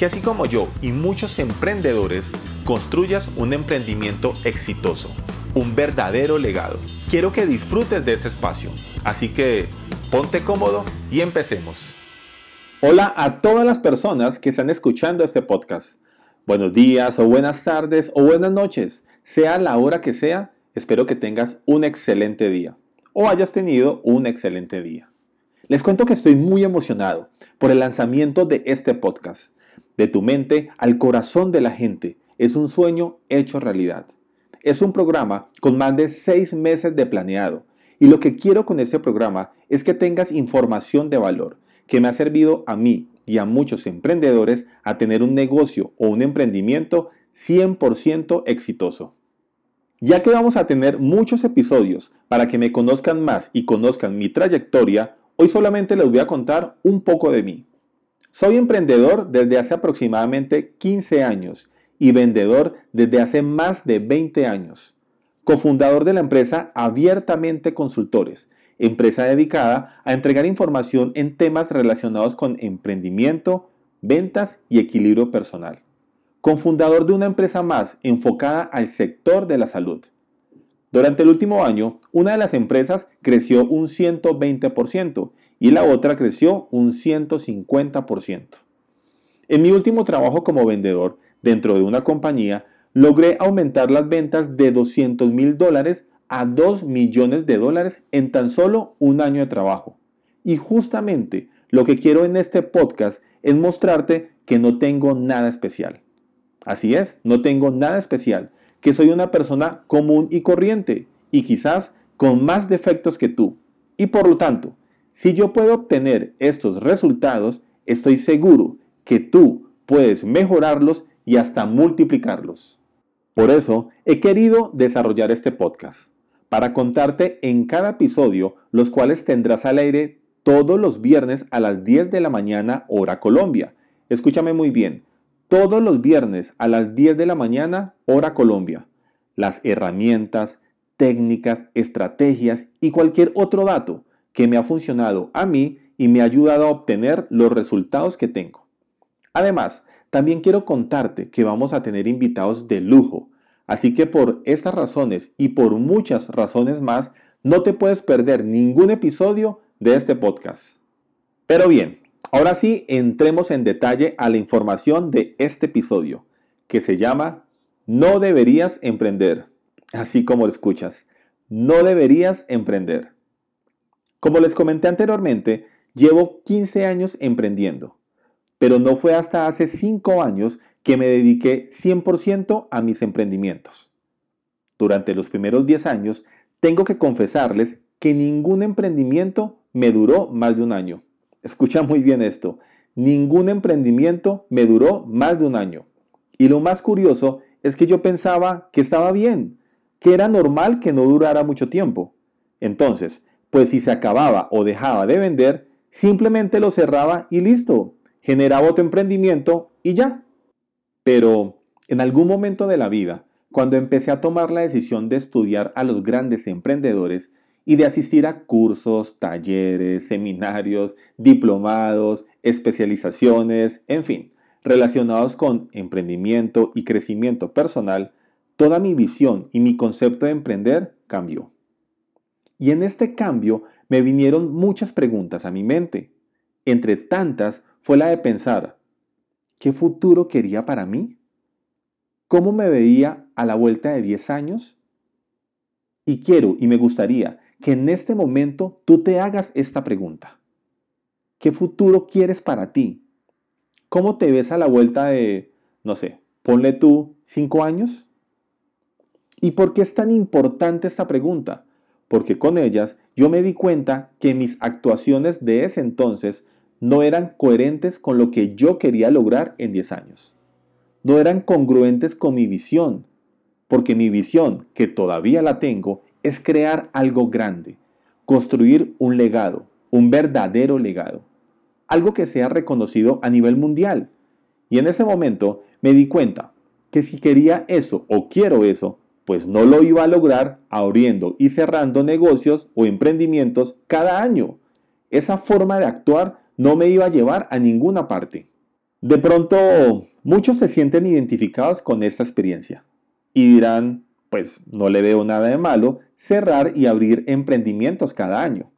que así como yo y muchos emprendedores construyas un emprendimiento exitoso, un verdadero legado. Quiero que disfrutes de ese espacio, así que ponte cómodo y empecemos. Hola a todas las personas que están escuchando este podcast. Buenos días o buenas tardes o buenas noches, sea la hora que sea, espero que tengas un excelente día o hayas tenido un excelente día. Les cuento que estoy muy emocionado por el lanzamiento de este podcast. De tu mente al corazón de la gente es un sueño hecho realidad. Es un programa con más de seis meses de planeado y lo que quiero con este programa es que tengas información de valor que me ha servido a mí y a muchos emprendedores a tener un negocio o un emprendimiento 100% exitoso. Ya que vamos a tener muchos episodios para que me conozcan más y conozcan mi trayectoria, hoy solamente les voy a contar un poco de mí. Soy emprendedor desde hace aproximadamente 15 años y vendedor desde hace más de 20 años. Cofundador de la empresa Abiertamente Consultores, empresa dedicada a entregar información en temas relacionados con emprendimiento, ventas y equilibrio personal. Cofundador de una empresa más enfocada al sector de la salud. Durante el último año, una de las empresas creció un 120% y la otra creció un 150%. En mi último trabajo como vendedor dentro de una compañía, logré aumentar las ventas de 200 mil dólares a 2 millones de dólares en tan solo un año de trabajo. Y justamente lo que quiero en este podcast es mostrarte que no tengo nada especial. Así es, no tengo nada especial, que soy una persona común y corriente y quizás con más defectos que tú. Y por lo tanto, si yo puedo obtener estos resultados, estoy seguro que tú puedes mejorarlos y hasta multiplicarlos. Por eso he querido desarrollar este podcast, para contarte en cada episodio, los cuales tendrás al aire todos los viernes a las 10 de la mañana hora Colombia. Escúchame muy bien, todos los viernes a las 10 de la mañana hora Colombia. Las herramientas, técnicas, estrategias y cualquier otro dato que me ha funcionado a mí y me ha ayudado a obtener los resultados que tengo. Además, también quiero contarte que vamos a tener invitados de lujo, así que por estas razones y por muchas razones más, no te puedes perder ningún episodio de este podcast. Pero bien, ahora sí entremos en detalle a la información de este episodio, que se llama No deberías emprender, así como lo escuchas, no deberías emprender. Como les comenté anteriormente, llevo 15 años emprendiendo, pero no fue hasta hace 5 años que me dediqué 100% a mis emprendimientos. Durante los primeros 10 años, tengo que confesarles que ningún emprendimiento me duró más de un año. Escucha muy bien esto, ningún emprendimiento me duró más de un año. Y lo más curioso es que yo pensaba que estaba bien, que era normal que no durara mucho tiempo. Entonces, pues si se acababa o dejaba de vender, simplemente lo cerraba y listo, generaba otro emprendimiento y ya. Pero en algún momento de la vida, cuando empecé a tomar la decisión de estudiar a los grandes emprendedores y de asistir a cursos, talleres, seminarios, diplomados, especializaciones, en fin, relacionados con emprendimiento y crecimiento personal, toda mi visión y mi concepto de emprender cambió. Y en este cambio me vinieron muchas preguntas a mi mente. Entre tantas fue la de pensar, ¿qué futuro quería para mí? ¿Cómo me veía a la vuelta de 10 años? Y quiero y me gustaría que en este momento tú te hagas esta pregunta. ¿Qué futuro quieres para ti? ¿Cómo te ves a la vuelta de, no sé, ponle tú 5 años? ¿Y por qué es tan importante esta pregunta? Porque con ellas yo me di cuenta que mis actuaciones de ese entonces no eran coherentes con lo que yo quería lograr en 10 años. no eran congruentes con mi visión, porque mi visión, que todavía la tengo, es crear algo grande, construir un legado, un verdadero legado, algo que sea reconocido a nivel mundial. Y en ese momento me di cuenta que si quería eso o quiero eso, pues no lo iba a lograr abriendo y cerrando negocios o emprendimientos cada año. Esa forma de actuar no me iba a llevar a ninguna parte. De pronto, muchos se sienten identificados con esta experiencia y dirán, pues no le veo nada de malo cerrar y abrir emprendimientos cada año.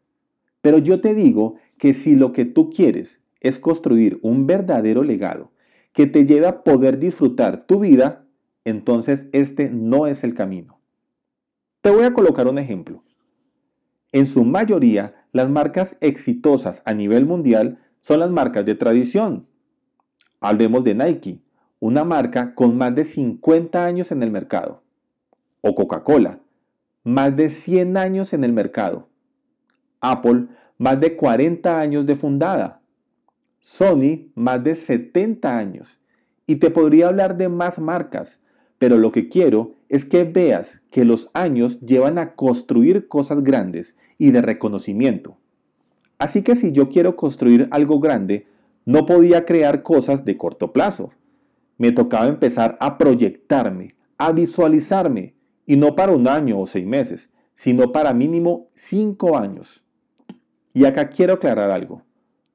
Pero yo te digo que si lo que tú quieres es construir un verdadero legado que te lleve a poder disfrutar tu vida, entonces este no es el camino. Te voy a colocar un ejemplo. En su mayoría, las marcas exitosas a nivel mundial son las marcas de tradición. Hablemos de Nike, una marca con más de 50 años en el mercado. O Coca-Cola, más de 100 años en el mercado. Apple, más de 40 años de fundada. Sony, más de 70 años. Y te podría hablar de más marcas, pero lo que quiero es que veas que los años llevan a construir cosas grandes y de reconocimiento. Así que si yo quiero construir algo grande, no podía crear cosas de corto plazo. Me tocaba empezar a proyectarme, a visualizarme, y no para un año o seis meses, sino para mínimo cinco años. Y acá quiero aclarar algo.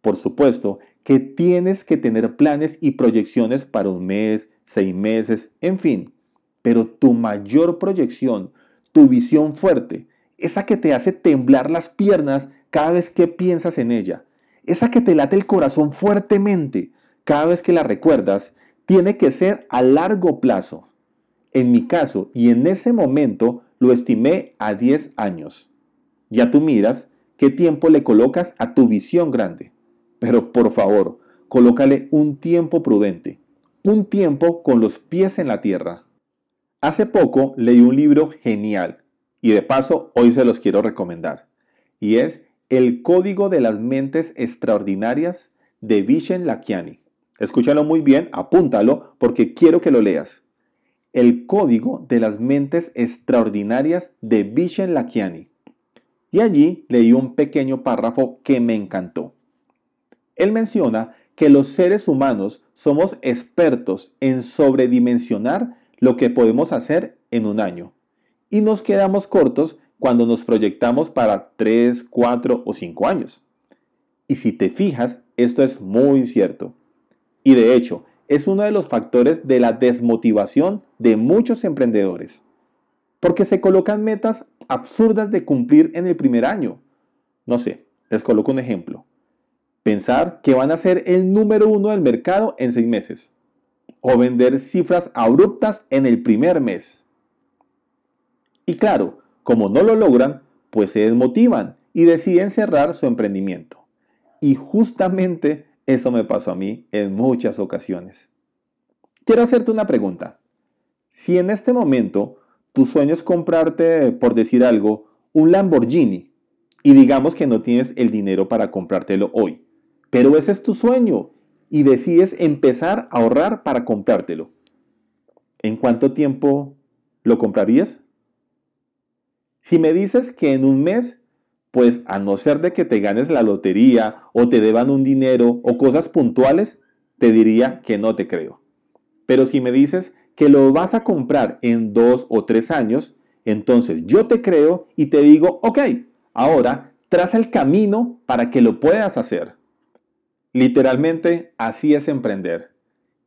Por supuesto que tienes que tener planes y proyecciones para un mes, seis meses, en fin. Pero tu mayor proyección, tu visión fuerte, esa que te hace temblar las piernas cada vez que piensas en ella, esa que te late el corazón fuertemente cada vez que la recuerdas, tiene que ser a largo plazo. En mi caso y en ese momento lo estimé a 10 años. Ya tú miras qué tiempo le colocas a tu visión grande. Pero por favor, colócale un tiempo prudente, un tiempo con los pies en la tierra. Hace poco leí un libro genial y de paso hoy se los quiero recomendar. Y es El Código de las Mentes Extraordinarias de Vishen Lakiani. Escúchalo muy bien, apúntalo porque quiero que lo leas. El Código de las Mentes Extraordinarias de Vishen Lakiani. Y allí leí un pequeño párrafo que me encantó. Él menciona que los seres humanos somos expertos en sobredimensionar lo que podemos hacer en un año. Y nos quedamos cortos cuando nos proyectamos para 3, 4 o 5 años. Y si te fijas, esto es muy cierto. Y de hecho, es uno de los factores de la desmotivación de muchos emprendedores. Porque se colocan metas absurdas de cumplir en el primer año. No sé, les coloco un ejemplo. Pensar que van a ser el número uno del mercado en seis meses o vender cifras abruptas en el primer mes. Y claro, como no lo logran, pues se desmotivan y deciden cerrar su emprendimiento. Y justamente eso me pasó a mí en muchas ocasiones. Quiero hacerte una pregunta. Si en este momento tu sueño es comprarte, por decir algo, un Lamborghini, y digamos que no tienes el dinero para comprártelo hoy, pero ese es tu sueño y decides empezar a ahorrar para comprártelo. ¿En cuánto tiempo lo comprarías? Si me dices que en un mes, pues a no ser de que te ganes la lotería o te deban un dinero o cosas puntuales, te diría que no te creo. Pero si me dices que lo vas a comprar en dos o tres años, entonces yo te creo y te digo, ok, ahora traza el camino para que lo puedas hacer. Literalmente, así es emprender.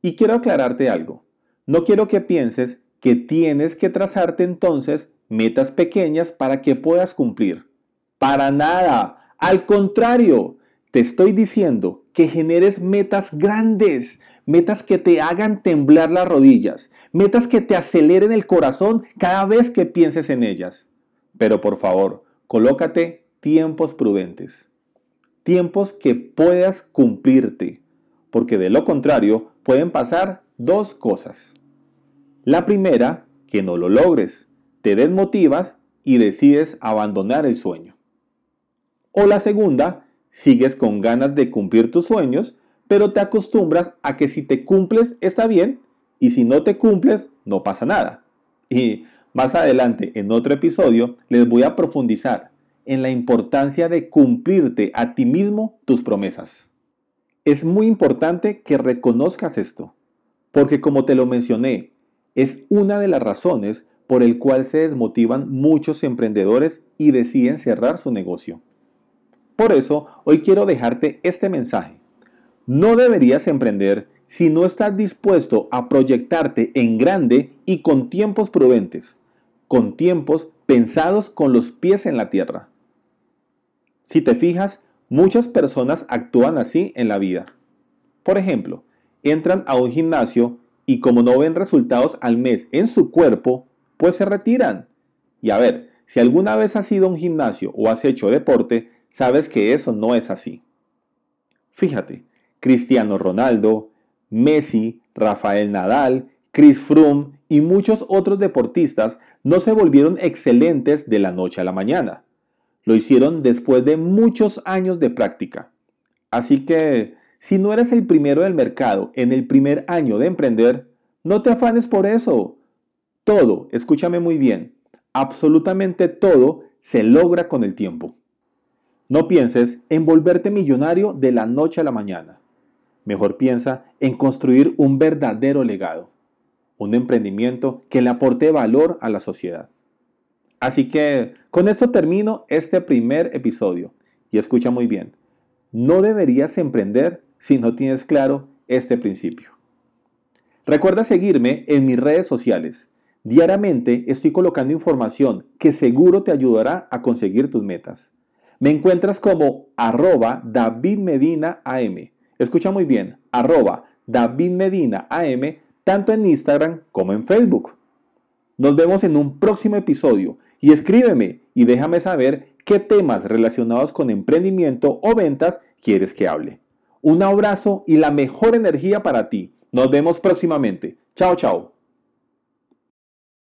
Y quiero aclararte algo. No quiero que pienses que tienes que trazarte entonces metas pequeñas para que puedas cumplir. Para nada. Al contrario, te estoy diciendo que generes metas grandes, metas que te hagan temblar las rodillas, metas que te aceleren el corazón cada vez que pienses en ellas. Pero por favor, colócate tiempos prudentes tiempos que puedas cumplirte, porque de lo contrario pueden pasar dos cosas. La primera, que no lo logres, te desmotivas y decides abandonar el sueño. O la segunda, sigues con ganas de cumplir tus sueños, pero te acostumbras a que si te cumples está bien y si no te cumples, no pasa nada. Y más adelante, en otro episodio, les voy a profundizar en la importancia de cumplirte a ti mismo tus promesas. Es muy importante que reconozcas esto, porque como te lo mencioné, es una de las razones por el cual se desmotivan muchos emprendedores y deciden cerrar su negocio. Por eso, hoy quiero dejarte este mensaje. No deberías emprender si no estás dispuesto a proyectarte en grande y con tiempos prudentes, con tiempos pensados con los pies en la tierra. Si te fijas, muchas personas actúan así en la vida. Por ejemplo, entran a un gimnasio y como no ven resultados al mes en su cuerpo, pues se retiran. Y a ver, si alguna vez has ido a un gimnasio o has hecho deporte, sabes que eso no es así. Fíjate, Cristiano Ronaldo, Messi, Rafael Nadal, Chris Froome y muchos otros deportistas no se volvieron excelentes de la noche a la mañana. Lo hicieron después de muchos años de práctica. Así que, si no eres el primero del mercado en el primer año de emprender, no te afanes por eso. Todo, escúchame muy bien, absolutamente todo se logra con el tiempo. No pienses en volverte millonario de la noche a la mañana. Mejor piensa en construir un verdadero legado, un emprendimiento que le aporte valor a la sociedad. Así que con esto termino este primer episodio. Y escucha muy bien, no deberías emprender si no tienes claro este principio. Recuerda seguirme en mis redes sociales. Diariamente estoy colocando información que seguro te ayudará a conseguir tus metas. Me encuentras como arroba David Medina. Escucha muy bien, arroba David Medina tanto en Instagram como en Facebook. Nos vemos en un próximo episodio y escríbeme y déjame saber qué temas relacionados con emprendimiento o ventas quieres que hable. Un abrazo y la mejor energía para ti. Nos vemos próximamente. Chao, chao.